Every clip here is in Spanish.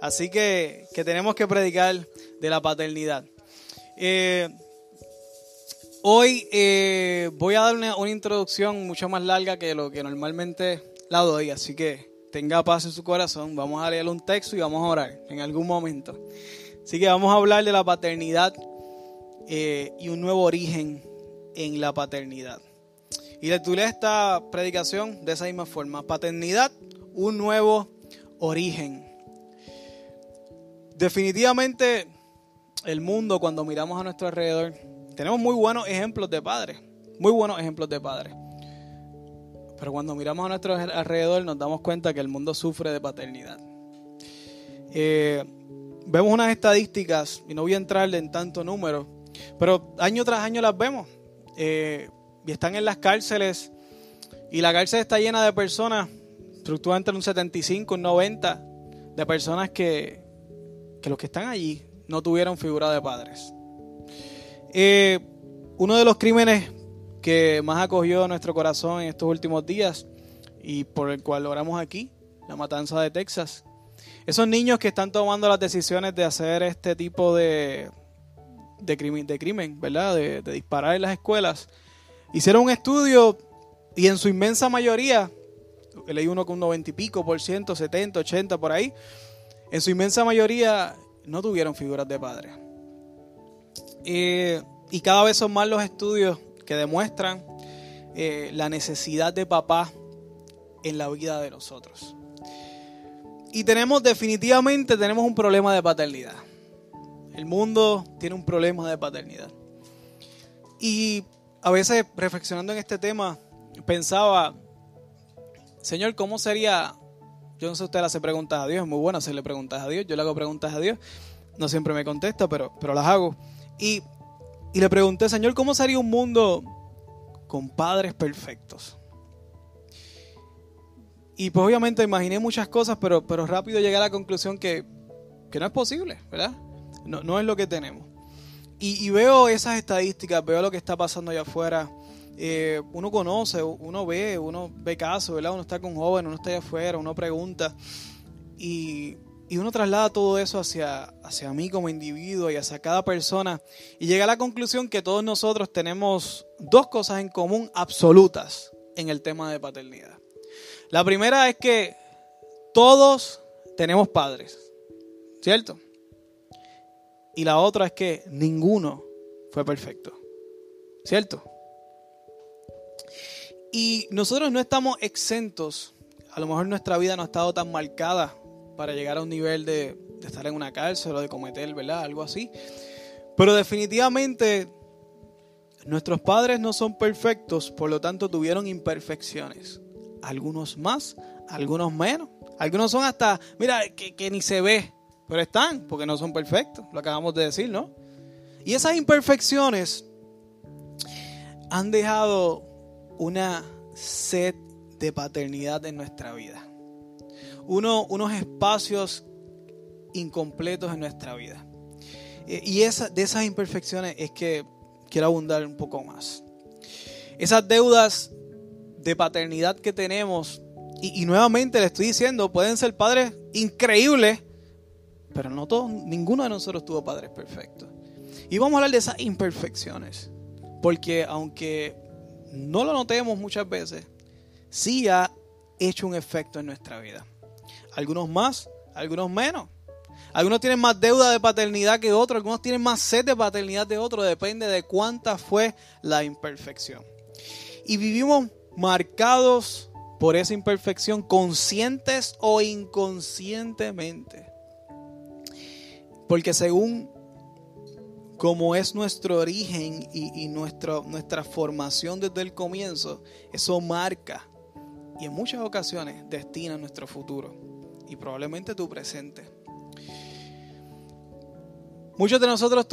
Así que, que tenemos que predicar de la paternidad. Eh, hoy eh, voy a dar una, introducción mucho más larga que lo que normalmente la doy, así que tenga paz en su corazón. Vamos a leer un texto y vamos a orar en algún momento. Así que vamos a hablar de la paternidad eh, y un nuevo origen en la paternidad. Y le titulé esta predicación de esa misma forma, paternidad, un nuevo origen. Definitivamente el mundo cuando miramos a nuestro alrededor, tenemos muy buenos ejemplos de padres, muy buenos ejemplos de padres. Pero cuando miramos a nuestro alrededor nos damos cuenta que el mundo sufre de paternidad. Eh, vemos unas estadísticas, y no voy a entrar en tanto número, pero año tras año las vemos. Eh, y están en las cárceles. Y la cárcel está llena de personas, fluctúa entre un 75 y un 90, de personas que, que los que están allí no tuvieron figura de padres. Eh, uno de los crímenes que más acogió nuestro corazón en estos últimos días y por el cual logramos aquí, la matanza de Texas. Esos niños que están tomando las decisiones de hacer este tipo de, de, crimen, de crimen, ¿verdad? De, de disparar en las escuelas, hicieron un estudio y en su inmensa mayoría, leí uno con un 90 y pico por ciento, 70, 80 por ahí, en su inmensa mayoría no tuvieron figuras de padre. Eh, y cada vez son más los estudios que demuestran eh, la necesidad de papá en la vida de nosotros. Y tenemos definitivamente tenemos un problema de paternidad. El mundo tiene un problema de paternidad. Y a veces reflexionando en este tema, pensaba, Señor, ¿cómo sería? Yo no sé usted le hace preguntas a Dios, es muy bueno hacerle preguntas a Dios, yo le hago preguntas a Dios, no siempre me contesta, pero, pero las hago. Y y le pregunté, Señor, ¿cómo sería un mundo con padres perfectos? Y pues obviamente imaginé muchas cosas, pero, pero rápido llegué a la conclusión que, no es posible, ¿verdad? No, no es lo que tenemos. Y, veo esas estadísticas, veo lo que está pasando allá afuera. Eh, uno conoce, uno ve, uno ve casos, ¿verdad? Uno está con jóvenes, uno está allá afuera, uno pregunta. Y, y uno traslada todo eso hacia, hacia mí como individuo y hacia cada persona y llega a la conclusión que todos nosotros tenemos dos cosas en común absolutas en el tema de paternidad. La primera es que todos tenemos padres, ¿cierto? Y la otra es que ninguno fue perfecto, ¿cierto? Y nosotros no estamos exentos, a lo mejor nuestra vida no ha estado tan marcada para llegar a un nivel de, estar en una cárcel o de cometer, ¿verdad? Algo así. Pero definitivamente nuestros padres no son perfectos, por lo tanto tuvieron imperfecciones. Algunos más, algunos menos. Algunos son hasta, mira, que, ni se ve, pero están, porque no son perfectos, lo acabamos de decir, ¿no? Y esas imperfecciones han dejado una sed de paternidad en nuestra vida unos espacios incompletos en nuestra vida. Eh, y esa, de esas imperfecciones es que quiero abundar un poco más. Esas deudas de paternidad que tenemos, y, nuevamente le estoy diciendo, pueden ser padres increíbles, pero no todos, ninguno de nosotros tuvo padres perfectos. Y vamos a hablar de esas imperfecciones, porque aunque no lo notemos muchas veces, sí ha hecho un efecto en nuestra vida algunos más, algunos menos. Algunos tienen más deuda de paternidad que otros, algunos tienen más sed de paternidad de otros, depende de cuánta fue la imperfección. Y vivimos marcados por esa imperfección, conscientes o inconscientemente. Porque según como es nuestro origen y, nuestra formación desde el comienzo, eso marca y en muchas ocasiones destina nuestro futuro y probablemente tu presente. Muchos de nosotros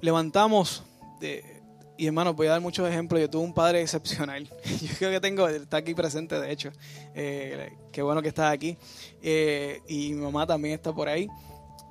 levantamos, de, y hermanos, voy a dar muchos ejemplos. Yo tuve un padre excepcional. Yo creo que tengo, está aquí presente, de hecho. Eh, qué bueno que estás aquí. Eh, y mi mamá también está por ahí.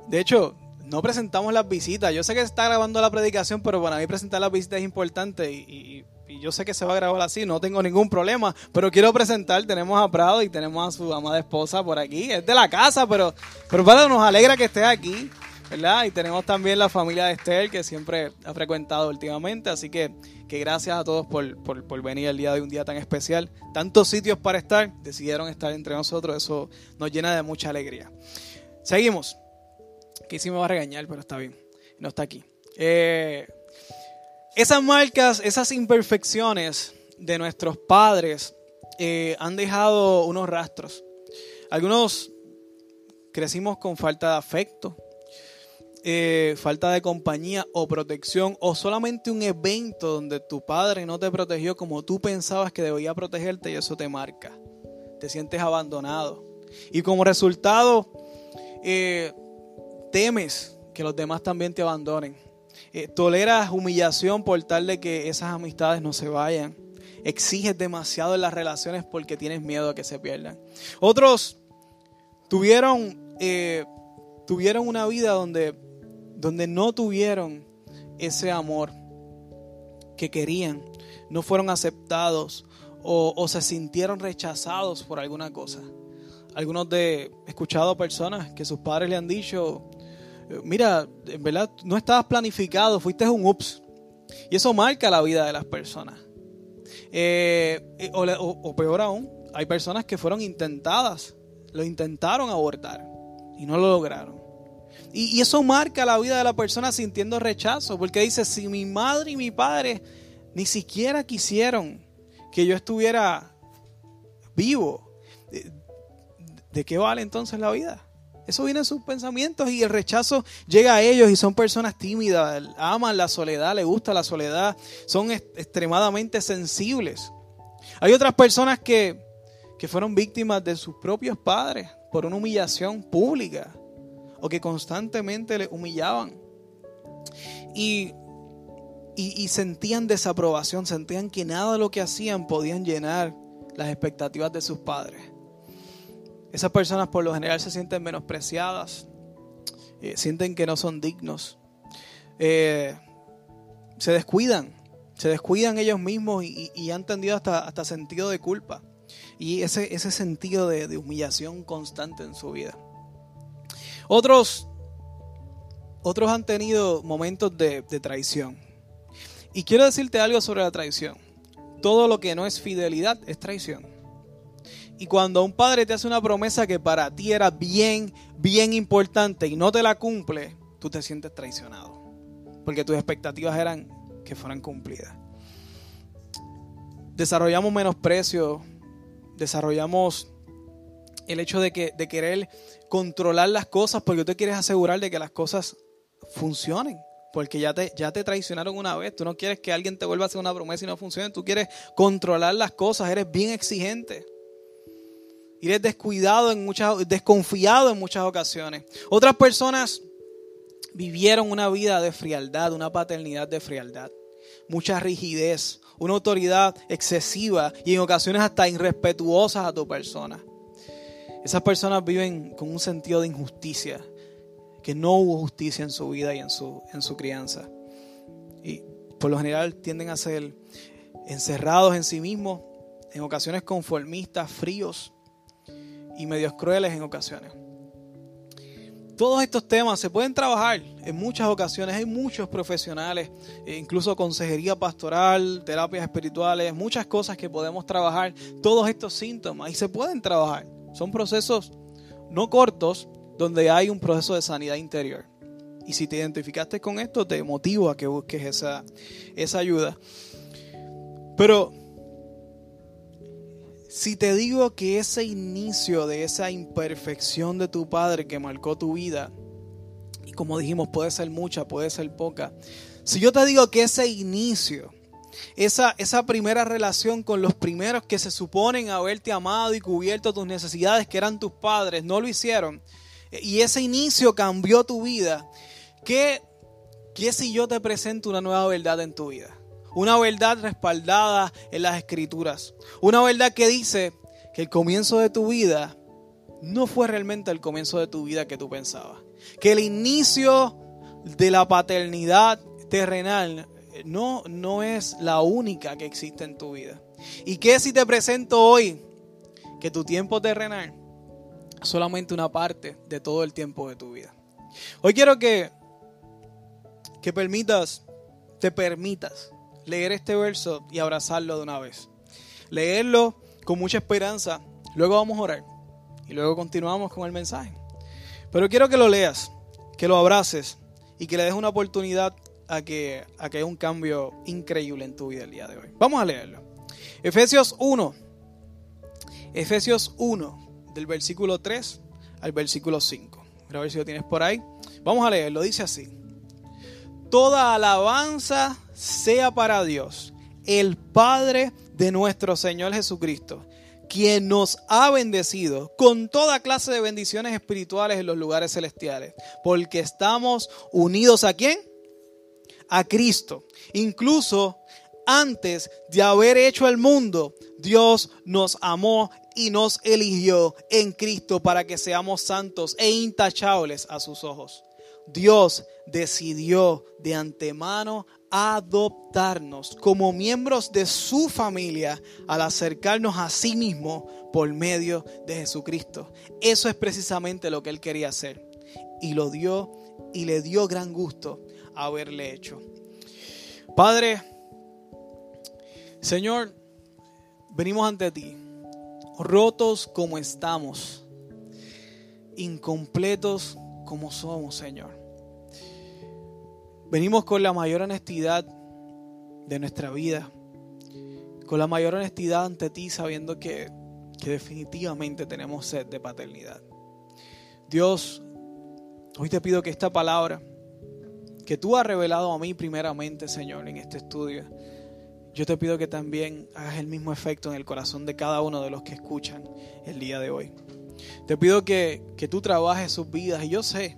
De hecho, no presentamos las visitas. Yo sé que está grabando la predicación, pero para mí presentar las visitas es importante y, yo sé que se va a grabar así, no tengo ningún problema, pero quiero presentar, tenemos a Prado y tenemos a su amada esposa por aquí, es de la casa, pero, pero Prado nos alegra que estés aquí, ¿verdad? Y tenemos también la familia de Esther que siempre ha frecuentado últimamente, así que, que gracias a todos por, por, por venir el día de un día tan especial, tantos sitios para estar, decidieron estar entre nosotros, eso nos llena de mucha alegría. Seguimos, que sí me va a regañar, pero está bien, no está aquí. Eh, esas marcas, esas imperfecciones de nuestros padres eh, han dejado unos rastros. Algunos crecimos con falta de afecto, eh, falta de compañía o protección, o solamente un evento donde tu padre no te protegió como tú pensabas que debía protegerte y eso te marca. Te sientes abandonado. Y como resultado, eh, temes que los demás también te abandonen. Eh, toleras humillación por tal de que esas amistades no se vayan. Exiges demasiado en las relaciones porque tienes miedo a que se pierdan. Otros tuvieron, eh, tuvieron una vida donde, donde no tuvieron ese amor que querían, no fueron aceptados o, o se sintieron rechazados por alguna cosa. Algunos de, he escuchado personas que sus padres le han dicho, mira, en verdad no estabas planificado, fuiste un ups. Y eso marca la vida de las personas. Eh, eh, o, peor aún, hay personas que fueron intentadas, lo intentaron abortar y no lo lograron. Y, y, eso marca la vida de la persona sintiendo rechazo, porque dice, si mi madre y mi padre ni siquiera quisieron que yo estuviera vivo, ¿de qué vale entonces la vida? Eso viene en sus pensamientos y el rechazo llega a ellos y son personas tímidas, aman la soledad, les gusta la soledad, son extremadamente sensibles. Hay otras personas que, que fueron víctimas de sus propios padres por una humillación pública o que constantemente les humillaban. Y, y, y, sentían desaprobación, sentían que nada de lo que hacían podían llenar las expectativas de sus padres. Esas personas por lo general se sienten menospreciadas, eh, sienten que no son dignos, eh, se descuidan, se descuidan ellos mismos y, han tendido hasta, hasta, sentido de culpa y ese, ese sentido de, humillación constante en su vida. Otros, otros han tenido momentos de, de traición. Y quiero decirte algo sobre la traición. Todo lo que no es fidelidad es traición. Y cuando un padre te hace una promesa que para ti era bien, bien importante y no te la cumple, tú te sientes traicionado. Porque tus expectativas eran que fueran cumplidas. Desarrollamos menosprecio, desarrollamos el hecho de, que, de querer controlar las cosas porque tú quieres asegurar de que las cosas funcionen. Porque ya te, ya te traicionaron una vez. Tú no quieres que alguien te vuelva a hacer una promesa y no funcione. Tú quieres controlar las cosas. Eres bien exigente. Y eres descuidado en muchas, desconfiado en muchas ocasiones. Otras personas vivieron una vida de frialdad, una paternidad de frialdad, mucha rigidez, una autoridad excesiva y en ocasiones hasta irrespetuosas a tu persona. Esas personas viven con un sentido de injusticia, que no hubo justicia en su vida y en su, en su crianza. Y por lo general tienden a ser encerrados en sí mismos, en ocasiones conformistas, fríos, y medios crueles en ocasiones. Todos estos temas se pueden trabajar en muchas ocasiones. Hay muchos profesionales, eh, incluso consejería pastoral, terapias espirituales, muchas cosas que podemos trabajar. Todos estos síntomas y se pueden trabajar. Son procesos no cortos donde hay un proceso de sanidad interior. Y si te identificaste con esto, te motivo a que busques esa, esa ayuda. Pero si te digo que ese inicio de esa imperfección de tu padre que marcó tu vida, y como dijimos, puede ser mucha, puede ser poca. Si yo te digo que ese inicio, esa, esa primera relación con los primeros que se suponen haberte amado y cubierto tus necesidades, que eran tus padres, no lo hicieron, y ese inicio cambió tu vida, ¿qué, qué si yo te presento una nueva verdad en tu vida? Una verdad respaldada en las escrituras. Una verdad que dice que el comienzo de tu vida no fue realmente el comienzo de tu vida que tú pensabas. Que el inicio de la paternidad terrenal no, no es la única que existe en tu vida. ¿Y qué si te presento hoy que tu tiempo terrenal es solamente una parte de todo el tiempo de tu vida? Hoy quiero que, que permitas, te permitas leer este verso y abrazarlo de una vez. Leerlo con mucha esperanza. Luego vamos a orar y luego continuamos con el mensaje. Pero quiero que lo leas, que lo abraces y que le des una oportunidad a que, a que haya un cambio increíble en tu vida el día de hoy. Vamos a leerlo. Efesios 1. Efesios 1, del versículo 3 al versículo 5. A ver si lo tienes por ahí. Vamos a leerlo. Dice así. Toda alabanza sea para Dios, el Padre de nuestro Señor Jesucristo, quien nos ha bendecido con toda clase de bendiciones espirituales en los lugares celestiales, porque estamos unidos a quién? A Cristo. Incluso antes de haber hecho el mundo, Dios nos amó y nos eligió en Cristo para que seamos santos e intachables a sus ojos. Dios decidió de antemano adoptarnos como miembros de su familia al acercarnos a sí mismo por medio de Jesucristo. Eso es precisamente lo que él quería hacer. Y lo dio y le dio gran gusto haberle hecho. Padre, Señor, venimos ante ti, rotos como estamos, incompletos como somos, Señor. Venimos con la mayor honestidad de nuestra vida, con la mayor honestidad ante ti, sabiendo que, que definitivamente tenemos sed de paternidad. Dios, hoy te pido que esta palabra que tú has revelado a mí primeramente, Señor, en este estudio, yo te pido que también hagas el mismo efecto en el corazón de cada uno de los que escuchan el día de hoy. Te pido que, que tú trabajes sus vidas y yo sé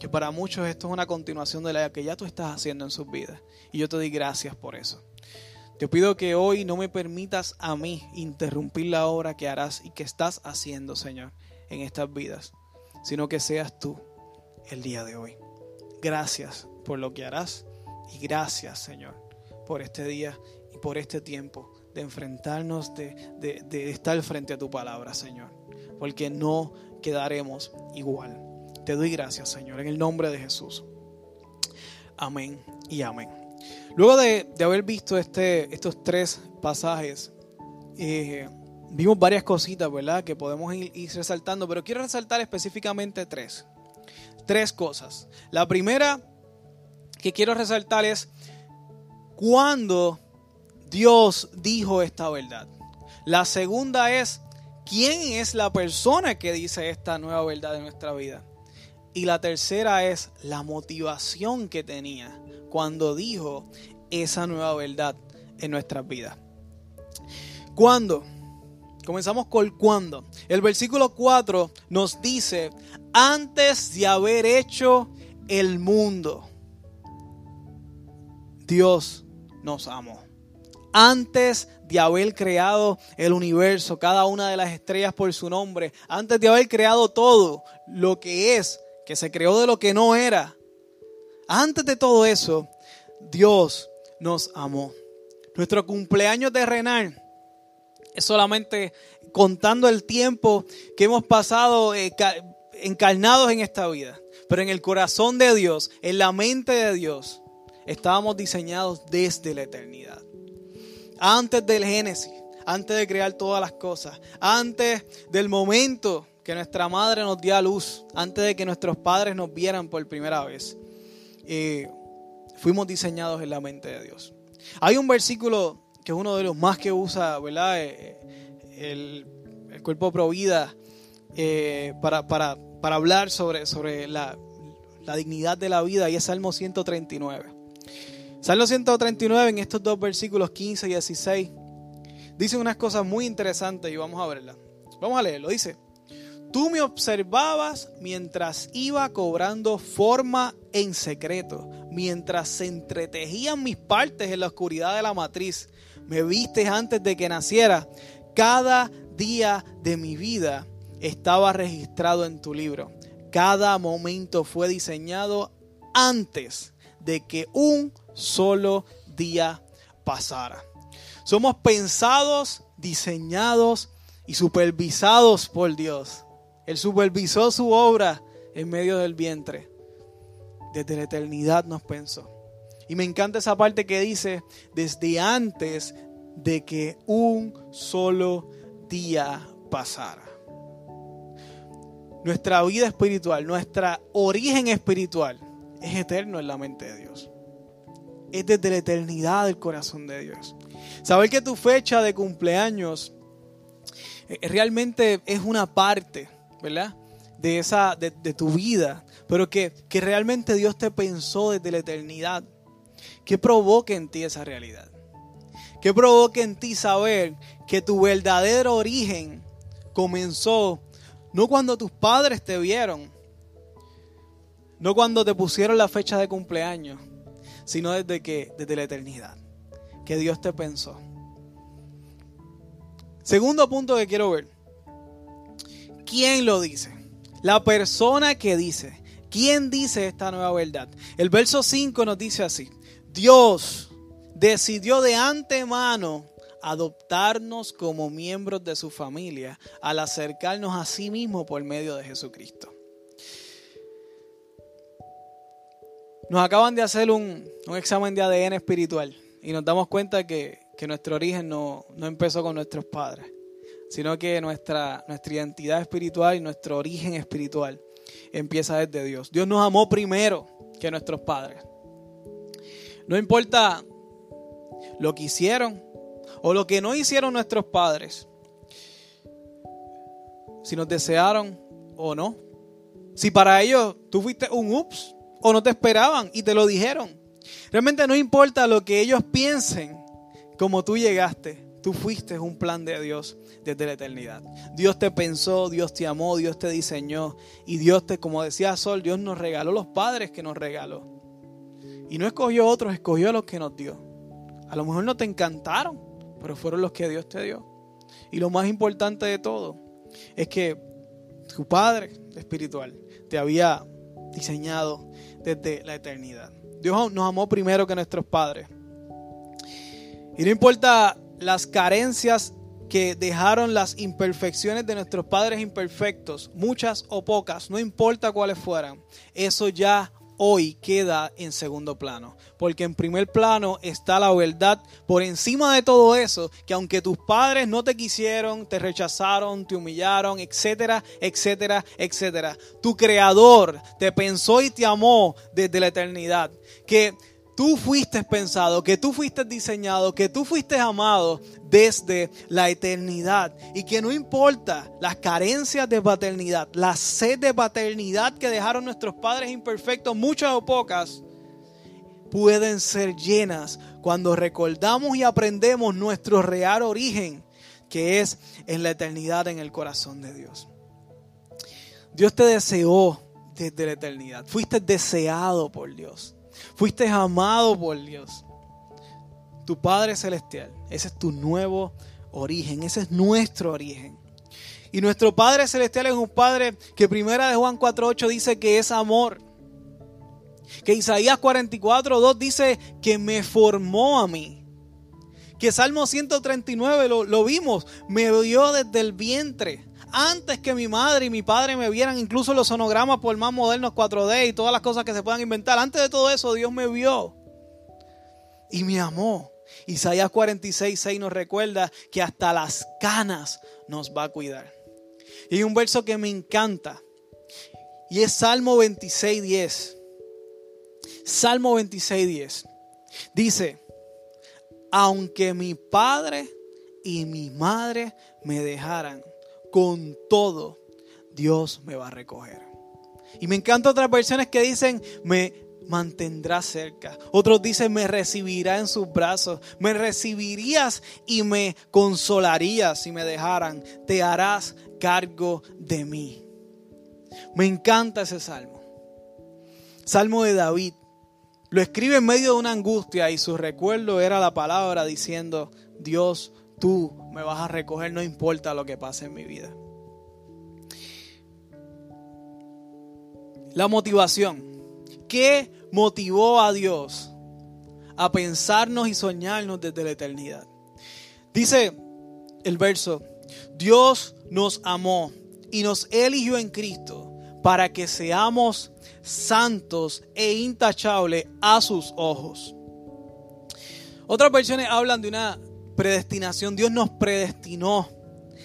que para muchos esto es una continuación de la que ya tú estás haciendo en sus vidas. Y yo te doy gracias por eso. Te pido que hoy no me permitas a mí interrumpir la obra que harás y que estás haciendo, Señor, en estas vidas, sino que seas tú el día de hoy. Gracias por lo que harás y gracias, Señor, por este día por este tiempo de enfrentarnos, de, de, estar frente a tu palabra, Señor. Porque no quedaremos igual. Te doy gracias, Señor, en el nombre de Jesús. Amén y amén. Luego de, haber visto este, estos tres pasajes, eh, vimos varias cositas, ¿verdad? Que podemos ir, ir, resaltando, pero quiero resaltar específicamente tres. Tres cosas. La primera que quiero resaltar es cuando Dios dijo esta verdad. La segunda es, ¿quién es la persona que dice esta nueva verdad de nuestra vida? Y la tercera es la motivación que tenía cuando dijo esa nueva verdad en nuestras vidas. ¿Cuándo? Comenzamos con cuándo. El versículo 4 nos dice, antes de haber hecho el mundo, Dios nos amó antes de haber creado el universo, cada una de las estrellas por su nombre, antes de haber creado todo lo que es, que se creó de lo que no era. Antes de todo eso, Dios nos amó. Nuestro cumpleaños terrenal es solamente contando el tiempo que hemos pasado eh, encarnados en esta vida. Pero en el corazón de Dios, en la mente de Dios, estábamos diseñados desde la eternidad antes del Génesis, antes de crear todas las cosas, antes del momento que nuestra madre nos dio luz, antes de que nuestros padres nos vieran por primera vez, eh, fuimos diseñados en la mente de Dios. Hay un versículo que es uno de los más que usa, ¿verdad? Eh, el, cuerpo provida eh, para, para, para, hablar sobre, sobre la, la dignidad de la vida y es Salmo 139. Salmo 139 en estos dos versículos 15 y 16 dice unas cosas muy interesantes y vamos a verlas. Vamos a leerlo. Dice, tú me observabas mientras iba cobrando forma en secreto, mientras se entretejían mis partes en la oscuridad de la matriz. Me viste antes de que naciera. Cada día de mi vida estaba registrado en tu libro. Cada momento fue diseñado antes de que un solo día pasara. Somos pensados, diseñados y supervisados por Dios. Él supervisó su obra en medio del vientre. Desde la eternidad nos pensó. Y me encanta esa parte que dice, desde antes de que un solo día pasara. Nuestra vida espiritual, nuestra origen espiritual es eterno en la mente de Dios. Es desde la eternidad del corazón de Dios. Saber que tu fecha de cumpleaños eh, realmente es una parte, ¿verdad? De, esa, de, tu vida, pero que, que realmente Dios te pensó desde la eternidad. ¿Qué provoca en ti esa realidad? ¿Qué provoca en ti saber que tu verdadero origen comenzó no cuando tus padres te vieron, no cuando te pusieron la fecha de cumpleaños, sino desde que desde la eternidad, que Dios te pensó. Segundo punto que quiero ver. ¿Quién lo dice? La persona que dice. ¿Quién dice esta nueva verdad? El verso 5 nos dice así. Dios decidió de antemano adoptarnos como miembros de su familia al acercarnos a sí mismo por medio de Jesucristo. Nos acaban de hacer un, examen de ADN espiritual y nos damos cuenta que, nuestro origen no, no, empezó con nuestros padres, sino que nuestra, nuestra identidad espiritual y nuestro origen espiritual empieza desde Dios. Dios nos amó primero que nuestros padres. No importa lo que hicieron, o lo que no hicieron nuestros padres, si nos desearon o no. Si para ellos tú fuiste un ups o no te esperaban y te lo dijeron. Realmente no importa lo que ellos piensen, como tú llegaste, tú fuiste un plan de Dios desde la eternidad. Dios te pensó, Dios te amó, Dios te diseñó y Dios te, como decía Sol, Dios nos regaló los padres que nos regaló. Y no escogió otros, escogió los que nos dio. A lo mejor no te encantaron, pero fueron los que Dios te dio. Y lo más importante de todo es que tu Padre espiritual te había diseñado desde la eternidad. Dios nos amó primero que nuestros padres. Y no importa las carencias que dejaron las imperfecciones de nuestros padres imperfectos, muchas o pocas, no importa cuáles fueran, eso ya hoy queda en segundo plano. Porque en primer plano está la verdad por encima de todo eso, que aunque tus padres no te quisieron, te rechazaron, te humillaron, etcétera, etcétera, etcétera, tu creador te pensó y te amó desde la eternidad. Que tú fuiste pensado, que tú fuiste diseñado, que tú fuiste amado desde la eternidad. Y que no importa las carencias de paternidad, la sed de paternidad que dejaron nuestros padres imperfectos, muchas o pocas, pueden ser llenas cuando recordamos y aprendemos nuestro real origen, que es en la eternidad en el corazón de Dios. Dios te deseó desde la eternidad. Fuiste deseado por Dios. Fuiste amado por Dios. Tu Padre Celestial. Ese es tu nuevo origen. Ese es nuestro origen. Y nuestro Padre Celestial es un Padre que primera de Juan 4.8 dice que es amor. Que Isaías 44.2 dice que me formó a mí. Que Salmo 139 lo, lo vimos. Me vio desde el vientre antes que mi madre y mi padre me vieran, incluso los sonogramas por más modernos 4D y todas las cosas que se puedan inventar, antes de todo eso Dios me vio y me amó. Isaías 46, 6 nos recuerda que hasta las canas nos va a cuidar. Y hay un verso que me encanta y es Salmo 26, 10. Salmo 26, 10. Dice, aunque mi padre y mi madre me dejaran, con todo Dios me va a recoger. Y me encantan otras versiones que dicen, me mantendrá cerca. Otros dicen, me recibirá en sus brazos. Me recibirías y me consolarías si me dejaran. Te harás cargo de mí. Me encanta ese salmo. Salmo de David. Lo escribe en medio de una angustia y su recuerdo era la palabra diciendo, Dios tú me vas a recoger, no importa lo que pase en mi vida. La motivación. ¿Qué motivó a Dios a pensarnos y soñarnos desde la eternidad. Dice el verso, Dios nos amó y nos eligió en Cristo para que seamos santos e intachables a sus ojos. Otras versiones hablan de una predestinación. Dios nos predestinó.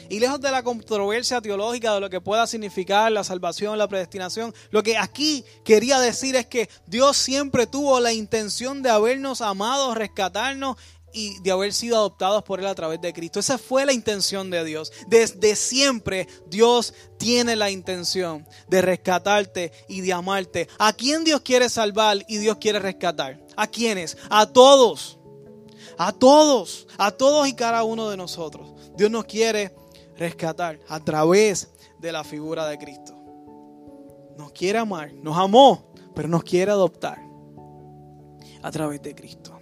Y lejos de la controversia teológica de lo que pueda significar la salvación, la predestinación, lo que aquí quería decir es que Dios siempre tuvo la intención de habernos amado, rescatarnos y de haber sido adoptados por Él a través de Cristo. Esa fue la intención de Dios. Desde siempre Dios tiene la intención de rescatarte y de amarte. ¿A quién Dios quiere salvar y Dios quiere rescatar? ¿A quiénes? A todos. A todos. A todos y cada uno de nosotros. Dios nos quiere rescatar a través de la figura de Cristo. Nos quiere amar. Nos amó, pero nos quiere adoptar a través de Cristo.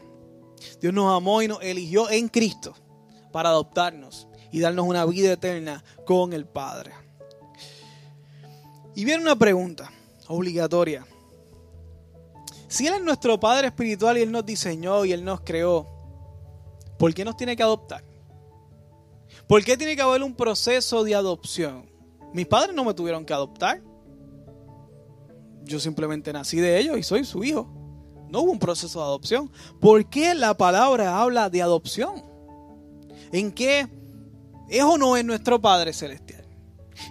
Dios nos amó y nos eligió en Cristo para adoptarnos y darnos una vida eterna con el Padre. Y viene una pregunta obligatoria. Si Él es nuestro Padre Espiritual y Él nos diseñó y Él nos creó, ¿por qué nos tiene que adoptar? ¿Por qué tiene que haber un proceso de adopción? Mis padres no me tuvieron que adoptar. Yo simplemente nací de ellos y soy su hijo. No hubo un proceso de adopción. ¿Por qué la palabra habla de adopción? ¿En qué es o no es nuestro Padre Celestial?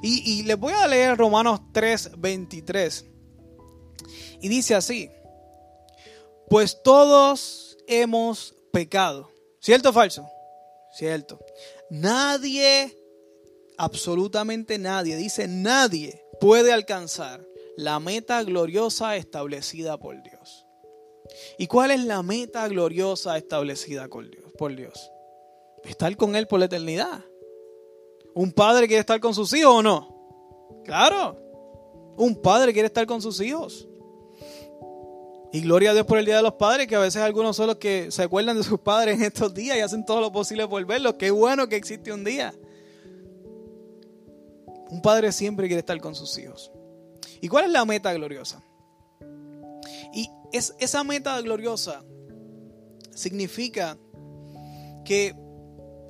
Y, les voy a leer Romanos 3, 23. Y dice así, pues todos hemos pecado. ¿Cierto o falso? Cierto. Nadie, absolutamente nadie, dice nadie puede alcanzar la meta gloriosa establecida por Dios. ¿Y cuál es la meta gloriosa establecida por Dios? Estar con Él por la eternidad. ¿Un padre quiere estar con sus hijos o no? Claro. Un padre quiere estar con sus hijos. Y gloria a Dios por el Día de los Padres, que a veces algunos son los que se acuerdan de sus padres en estos días y hacen todo lo posible por verlos. Qué bueno que existe un día. Un padre siempre quiere estar con sus hijos. ¿Y cuál es la meta gloriosa? Y es, esa meta gloriosa significa que,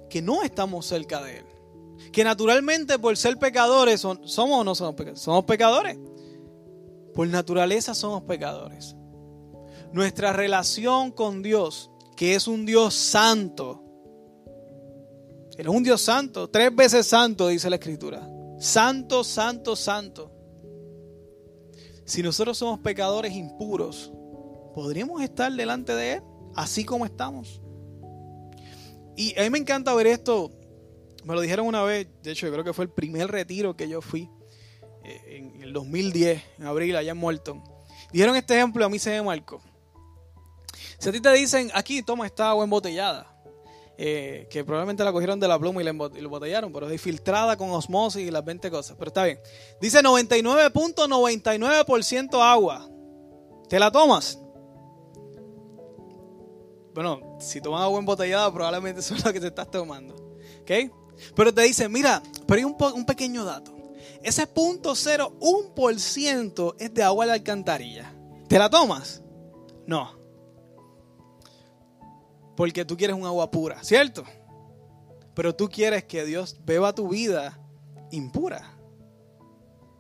que no estamos cerca de Él. Que naturalmente por ser pecadores, somos o no somos pecadores. Somos pecadores. Por naturaleza somos pecadores. Nuestra relación con Dios, que es un Dios santo. Él es un Dios santo, tres veces santo, dice la Escritura. Santo, santo, santo. Si nosotros somos pecadores impuros, ¿podríamos estar delante de Él así como estamos? Y a mí me encanta ver esto. Me lo dijeron una vez, de hecho yo creo que fue el primer retiro que yo fui eh, en el 2010, en abril, allá en Morton. Dijeron este ejemplo, a mí se me marcó. Si a ti te dicen, aquí toma esta agua embotellada, eh, que probablemente la cogieron de la pluma y la embotellaron, pero es filtrada con osmosis y las 20 cosas. Pero está bien. Dice 99.99% agua. ¿Te la tomas? Bueno, si tomas agua embotellada, probablemente eso es lo que te estás tomando. ¿Ok? Pero te dice, mira, pero hay un, un pequeño dato. Ese punto ciento es de agua de alcantarilla. ¿Te la tomas? No. Porque tú quieres un agua pura, ¿cierto? Pero tú quieres que Dios beba tu vida impura.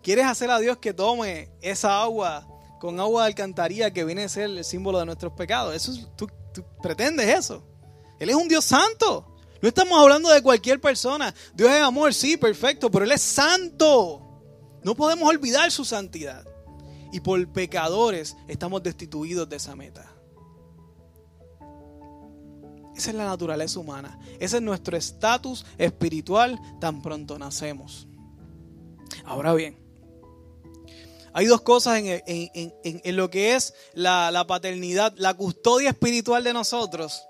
Quieres hacer a Dios que tome esa agua con agua de alcantarilla que viene a ser el símbolo de nuestros pecados. Eso tú, tú pretendes eso. Él es un Dios santo. No estamos hablando de cualquier persona. Dios es amor, sí, perfecto, pero Él es santo. No podemos olvidar su santidad. Y por pecadores estamos destituidos de esa meta. Esa es la naturaleza humana. Ese es nuestro estatus espiritual tan pronto nacemos. Ahora bien, hay dos cosas en, lo que es la, la, paternidad, la custodia espiritual de nosotros.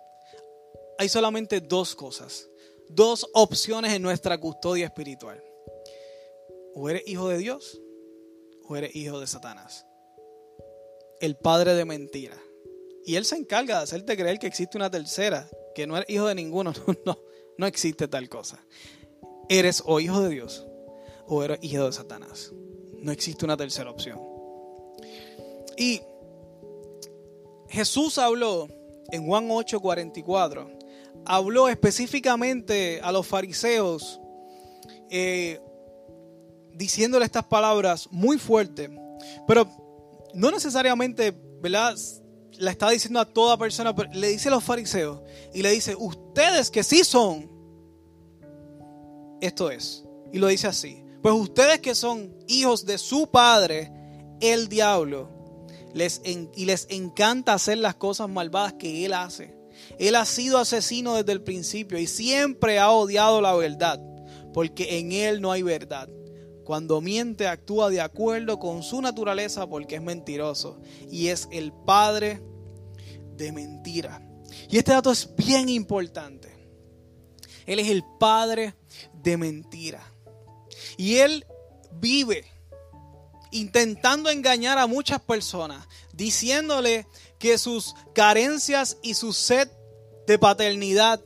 Hay solamente dos cosas, dos opciones en nuestra custodia espiritual. O eres hijo de Dios o eres hijo de Satanás. El padre de mentira. Y él se encarga de hacerte creer que existe una tercera, que no eres hijo de ninguno. No, no, existe tal cosa. Eres o hijo de Dios o eres hijo de Satanás. No existe una tercera opción. Y Jesús habló en Juan 8:44, habló específicamente a los fariseos, eh, diciéndole estas palabras muy fuertes, pero no necesariamente, ¿verdad? La está diciendo a toda persona, pero le dice a los fariseos y le dice, ustedes que sí son, esto es, y lo dice así, pues ustedes que son hijos de su padre, el diablo, les y les encanta hacer las cosas malvadas que él hace. Él ha sido asesino desde el principio y siempre ha odiado la verdad, porque en él no hay verdad. Cuando miente actúa de acuerdo con su naturaleza porque es mentiroso y es el padre de mentira. Y este dato es bien importante. Él es el padre de mentira. Y él vive intentando engañar a muchas personas, diciéndole que sus carencias y su sed de paternidad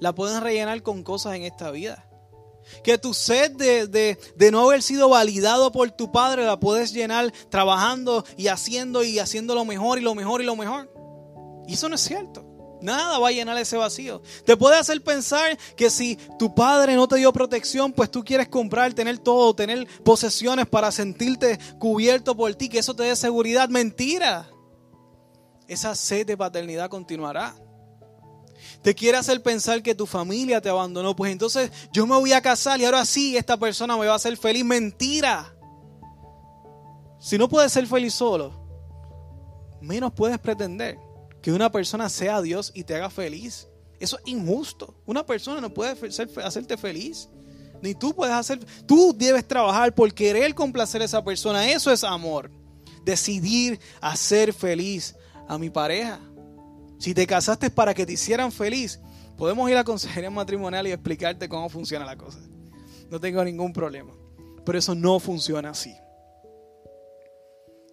la pueden rellenar con cosas en esta vida. Que tu sed de, de, no haber sido validado por tu padre la puedes llenar trabajando y haciendo y haciendo lo mejor y lo mejor y lo mejor. Y eso no es cierto. Nada va a llenar ese vacío. Te puede hacer pensar que si tu padre no te dio protección, pues tú quieres comprar, tener todo, tener posesiones para sentirte cubierto por ti, que eso te dé seguridad. Mentira. Esa sed de paternidad continuará. Te quiere hacer pensar que tu familia te abandonó. Pues entonces yo me voy a casar y ahora sí esta persona me va a hacer feliz. Mentira. Si no puedes ser feliz solo, menos puedes pretender que una persona sea Dios y te haga feliz. Eso es injusto. Una persona no puede hacerte feliz. Ni tú puedes hacer. Tú debes trabajar por querer complacer a esa persona. Eso es amor. Decidir hacer feliz a mi pareja. Si te casaste para que te hicieran feliz, podemos ir a consejería matrimonial y explicarte cómo funciona la cosa. No tengo ningún problema. Pero eso no funciona así.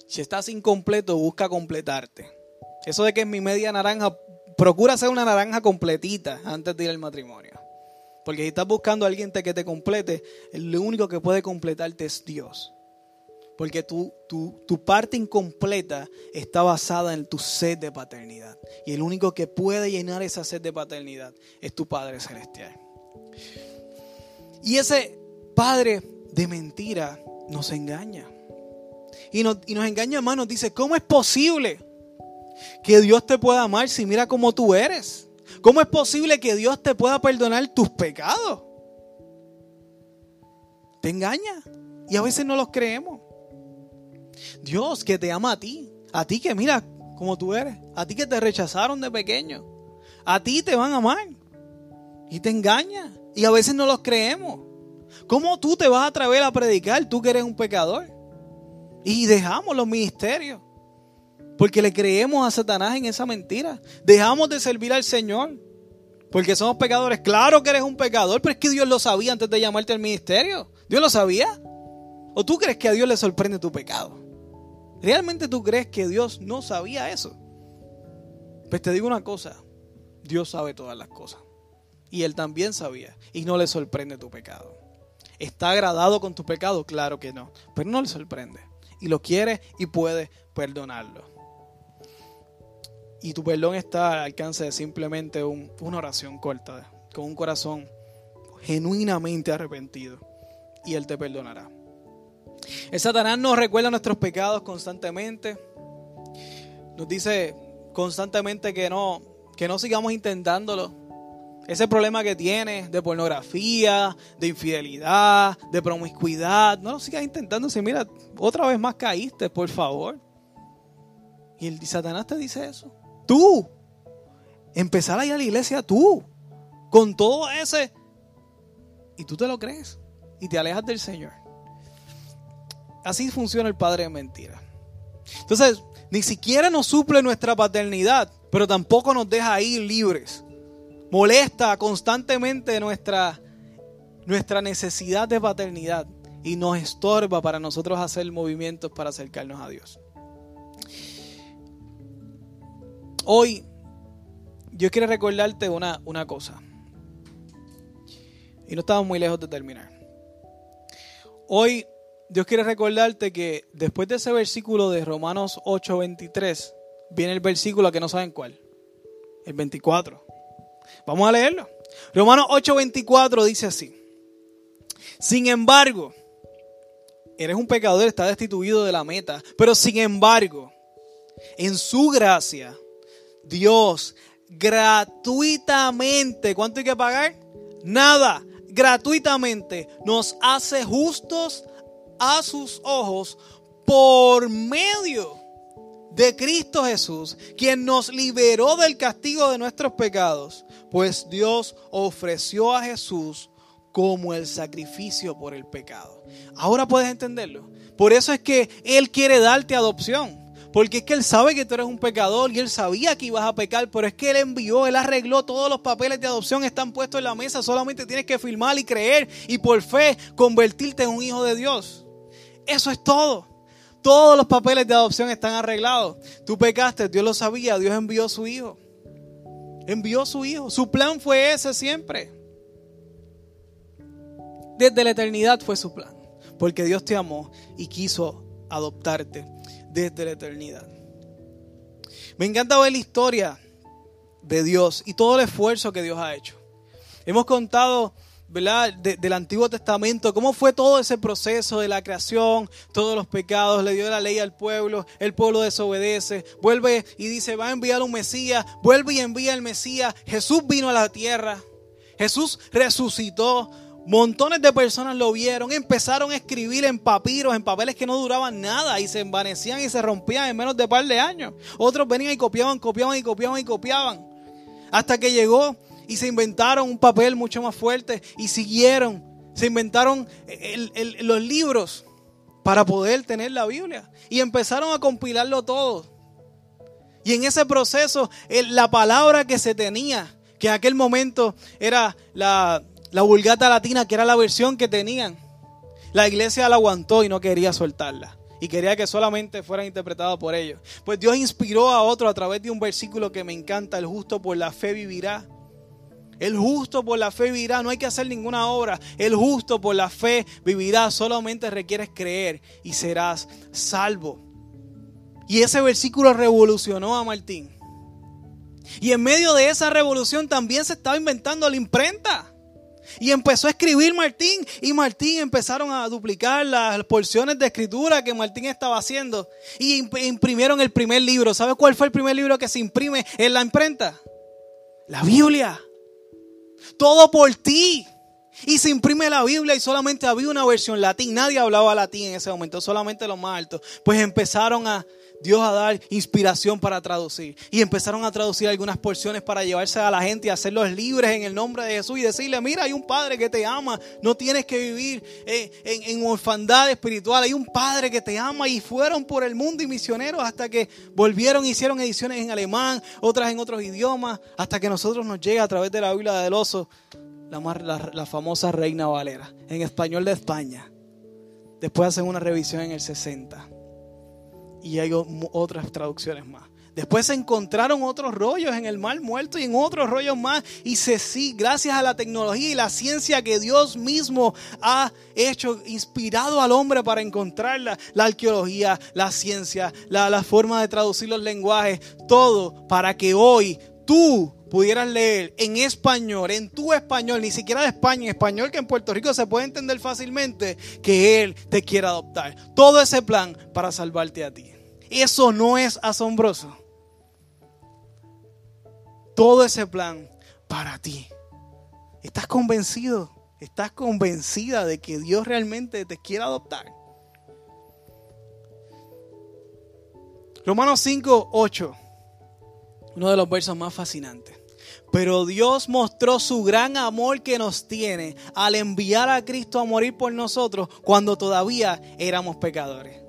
Si estás incompleto, busca completarte. Eso de que es mi media naranja, procura ser una naranja completita antes de ir al matrimonio. Porque si estás buscando a alguien que te complete, el único que puede completarte es Dios. Porque tu, tu, parte incompleta está basada en tu sed de paternidad. Y el único que puede llenar esa sed de paternidad es tu Padre Celestial. Y ese Padre de mentira nos engaña. Y nos, y nos engaña más, nos dice, ¿cómo es posible? Que Dios te pueda amar si mira cómo tú eres? ¿Cómo es posible que Dios te pueda perdonar tus pecados? Te engaña y a veces no los creemos. Dios que te ama a ti, a ti que mira cómo tú eres, a ti que te rechazaron de pequeño, a ti te van a amar y te engaña y a veces no los creemos. ¿Cómo tú te vas a atrever a predicar tú que eres un pecador? Y dejamos los ministerios. Porque le creemos a Satanás en esa mentira. Dejamos de servir al Señor. Porque somos pecadores. Claro que eres un pecador, pero es que Dios lo sabía antes de llamarte al ministerio. ¿Dios lo sabía? ¿O tú crees que a Dios le sorprende tu pecado? ¿Realmente tú crees que Dios no sabía eso? Pues te digo una cosa. Dios sabe todas las cosas. Y Él también sabía. Y no le sorprende tu pecado. ¿Está agradado con tu pecado? Claro que no. Pero no le sorprende. Y lo quiere y puede perdonarlo. Y tu perdón está al alcance de simplemente una oración corta, con un corazón genuinamente arrepentido. Y Él te perdonará. El Satanás nos recuerda nuestros pecados constantemente. Nos dice constantemente que no, que no sigamos intentándolo. Ese problema que tienes de pornografía, de infidelidad, de promiscuidad, no lo sigas intentando. Si mira, otra vez más caíste, por favor. Y el Satanás te dice eso. Tú. Empezar a ir a la iglesia tú. Con todo ese. Y tú te lo crees. Y te alejas del Señor. Así funciona el padre de mentira. Entonces, ni siquiera nos suple nuestra paternidad, pero tampoco nos deja ir libres. Molesta constantemente nuestra, nuestra necesidad de paternidad y nos estorba para nosotros hacer movimientos para acercarnos a Dios. Hoy yo quiero recordarte una, una cosa. Y no estamos muy lejos de terminar. Hoy Dios quiere recordarte que después de ese versículo de Romanos 8:23, viene el versículo que no saben cuál. el 24. Vamos a leerlo. Romanos 8:24 dice así. Sin embargo, eres un pecador, está destituido de la meta, pero sin embargo, en su gracia, Dios gratuitamente, ¿cuánto hay que pagar? Nada, gratuitamente nos hace justos a sus ojos por medio de Cristo Jesús, quien nos liberó del castigo de nuestros pecados, pues Dios ofreció a Jesús como el sacrificio por el pecado. Ahora puedes entenderlo. Por eso es que Él quiere darte adopción. Porque es que Él sabe que tú eres un pecador y Él sabía que ibas a pecar, pero es que Él envió, Él arregló todos los papeles de adopción, están puestos en la mesa, solamente tienes que firmar y creer y por fe convertirte en un hijo de Dios. Eso es todo. Todos los papeles de adopción están arreglados. Tú pecaste, Dios lo sabía, Dios envió a su hijo. Envió a su hijo. Su plan fue ese siempre. Desde la eternidad fue su plan. Porque Dios te amó y quiso adoptarte desde la eternidad. Me encanta ver la historia de Dios y todo el esfuerzo que Dios ha hecho. Hemos contado ¿verdad? del Antiguo Testamento, cómo fue todo ese proceso de la creación, todos los pecados, le dio la ley al pueblo, el pueblo desobedece, vuelve y dice, va a enviar un Mesías, vuelve y envía el Mesías, Jesús vino a la tierra, Jesús resucitó, montones de personas lo vieron, empezaron a escribir en papiros, en papeles que no duraban nada y se envanecían y se rompían en menos de par de años. Otros venían y copiaban, copiaban y copiaban y copiaban. Hasta que llegó y se inventaron un papel mucho más fuerte y siguieron. Se inventaron los libros para poder tener la Biblia y empezaron a compilarlo todo. Y en ese proceso, la palabra que se tenía, que en aquel momento era la, la vulgata latina, que era la versión que tenían, la iglesia la aguantó y no quería soltarla y quería que solamente fueran interpretados por ellos. Pues Dios inspiró a otro a través de un versículo que me encanta, el justo por la fe vivirá. El justo por la fe vivirá, no hay que hacer ninguna obra. El justo por la fe vivirá, solamente requieres creer y serás salvo. Y ese versículo revolucionó a Martín. Y en medio de esa revolución también se estaba inventando la imprenta. Y empezó a escribir Martín y Martín empezaron a duplicar las porciones de escritura que Martín estaba haciendo. Y imprimieron el primer libro. ¿Sabe cuál fue el primer libro que se imprime en la imprenta? La Biblia todo por ti. Y se imprime la Biblia y solamente había una versión latín. Nadie hablaba latín en ese momento, solamente los más altos. Pues empezaron a Dios a dar inspiración para traducir. Y empezaron a traducir algunas porciones para llevarse a la gente y hacerlos libres en el nombre de Jesús y decirle, mira, hay un Padre que te ama, no tienes que vivir en, en orfandad espiritual, hay un Padre que te ama y fueron por el mundo y misioneros hasta que volvieron, hicieron ediciones en alemán, otras en otros idiomas, hasta que nosotros nos llega a través de la Biblia del oso la, la famosa Reina Valera, en español de España. Después hacen una revisión en el 60 y hay otras traducciones más. Después se encontraron otros rollos en el mar muerto y en otros rollos más. Y se sí, gracias a la tecnología y la ciencia que Dios mismo ha hecho, inspirado al hombre para encontrarla, la arqueología, la ciencia, la, la forma de traducir los lenguajes, todo para que hoy tú pudieras leer en español, en tu español, ni siquiera de España, en español que en Puerto Rico se puede entender fácilmente, que Él te quiere adoptar. Todo ese plan para salvarte a ti. Eso no es asombroso. Todo ese plan para ti. ¿Estás convencido? ¿Estás convencida de que Dios realmente te quiere adoptar? Romanos 5, 8. Uno de los versos más fascinantes. Pero Dios mostró su gran amor que nos tiene al enviar a Cristo a morir por nosotros cuando todavía éramos pecadores.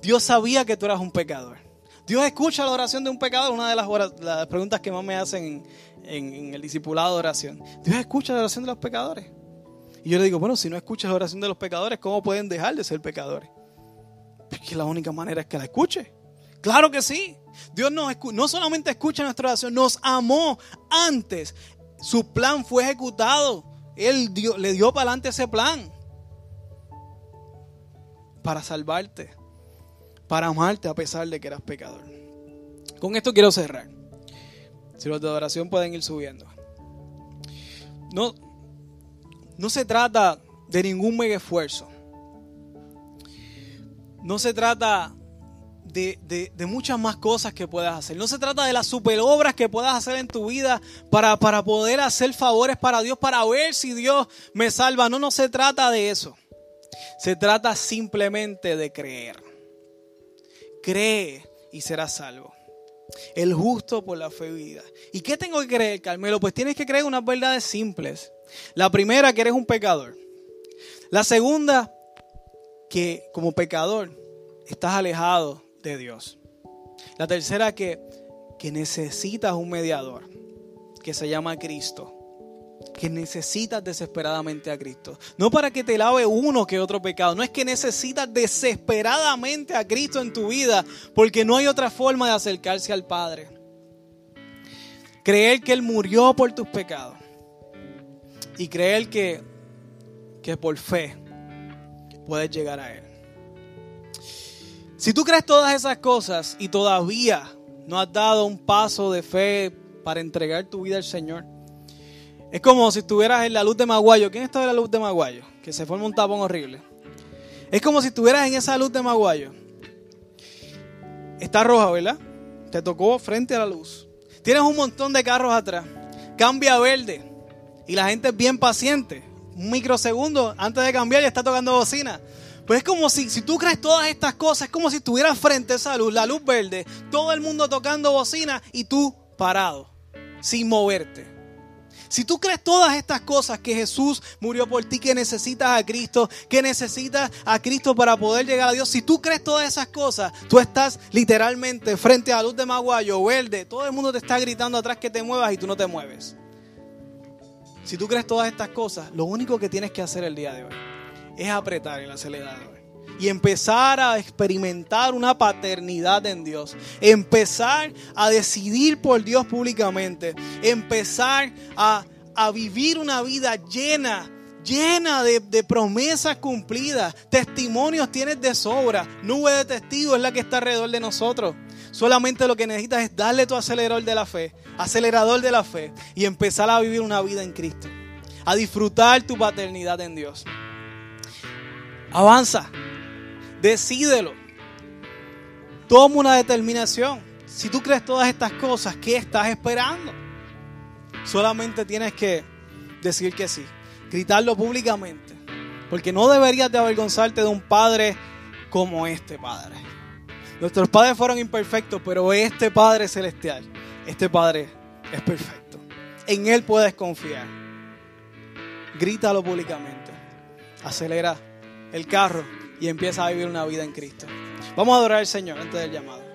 Dios sabía que tú eras un pecador. Dios escucha la oración de un pecador, una de las, preguntas que más me hacen en, el discipulado de oración. Dios escucha la oración de los pecadores. Y yo le digo, bueno, si no escuchas la oración de los pecadores, ¿cómo pueden dejar de ser pecadores? Porque la única manera es que la escuche. Claro que sí. Dios no solamente escucha nuestra oración, nos amó antes. Su plan fue ejecutado. Él le dio para adelante ese plan. Para salvarte. Para amarte a pesar de que eras pecador. Con esto quiero cerrar. Si los de adoración pueden ir subiendo. No, no se trata de ningún mega esfuerzo. No se trata de, muchas más cosas que puedas hacer. No se trata de las super obras que puedas hacer en tu vida para, para poder hacer favores para Dios, para ver si Dios me salva. No, no se trata de eso. Se trata simplemente de creer. Cree y serás salvo. El justo por la fe vida. ¿Y qué tengo que creer, Carmelo? Pues tienes que creer unas verdades simples. La primera, que eres un pecador. La segunda, que como pecador estás alejado de Dios. La tercera, que, que necesitas un mediador, que se llama Cristo. Que necesitas desesperadamente a Cristo. No para que te lave uno que otro pecado. No es que necesitas desesperadamente a Cristo en tu vida. Porque no hay otra forma de acercarse al Padre. Creer que Él murió por tus pecados. Y creer que, que por fe puedes llegar a Él. Si tú crees todas esas cosas y todavía no has dado un paso de fe para entregar tu vida al Señor, es como si estuvieras en la luz de Maguayo. ¿Quién está en la luz de Maguayo? Que se forma un tapón horrible. Es como si estuvieras en esa luz de Maguayo. Está roja, ¿verdad? Te tocó frente a la luz. Tienes un montón de carros atrás. Cambia a verde. Y la gente es bien paciente. Un microsegundo antes de cambiar ya está tocando bocina. Pues es como si, si tú crees todas estas cosas, es como si estuvieras frente a esa luz, la luz verde, todo el mundo tocando bocina y tú parado, sin moverte. Si tú crees todas estas cosas, que Jesús murió por ti, que necesitas a Cristo, que necesitas a Cristo para poder llegar a Dios, si tú crees todas esas cosas, tú estás literalmente frente a la luz de Maguayo, verde, todo el mundo te está gritando atrás que te muevas y tú no te mueves. Si tú crees todas estas cosas, lo único que tienes que hacer el día de hoy es apretar el acelerador y empezar a experimentar una paternidad en Dios, empezar a decidir por Dios públicamente, empezar a, vivir una vida llena llena de, de, promesas cumplidas. Testimonios tienes de sobra. Nube de testigos es la que está alrededor de nosotros. Solamente lo que necesitas es darle tu acelerador de la fe, acelerador de la fe, y empezar a vivir una vida en Cristo. A disfrutar tu paternidad en Dios. Avanza. Decídelo. Toma una determinación. Si tú crees todas estas cosas, ¿qué estás esperando? Solamente tienes que decir que sí. Gritarlo públicamente. Porque no deberías de avergonzarte de un padre como este padre. Nuestros padres fueron imperfectos, pero este Padre celestial, este Padre es perfecto. En Él puedes confiar. Grítalo públicamente. Acelera el carro y empieza a vivir una vida en Cristo. Vamos a adorar al Señor antes del llamado.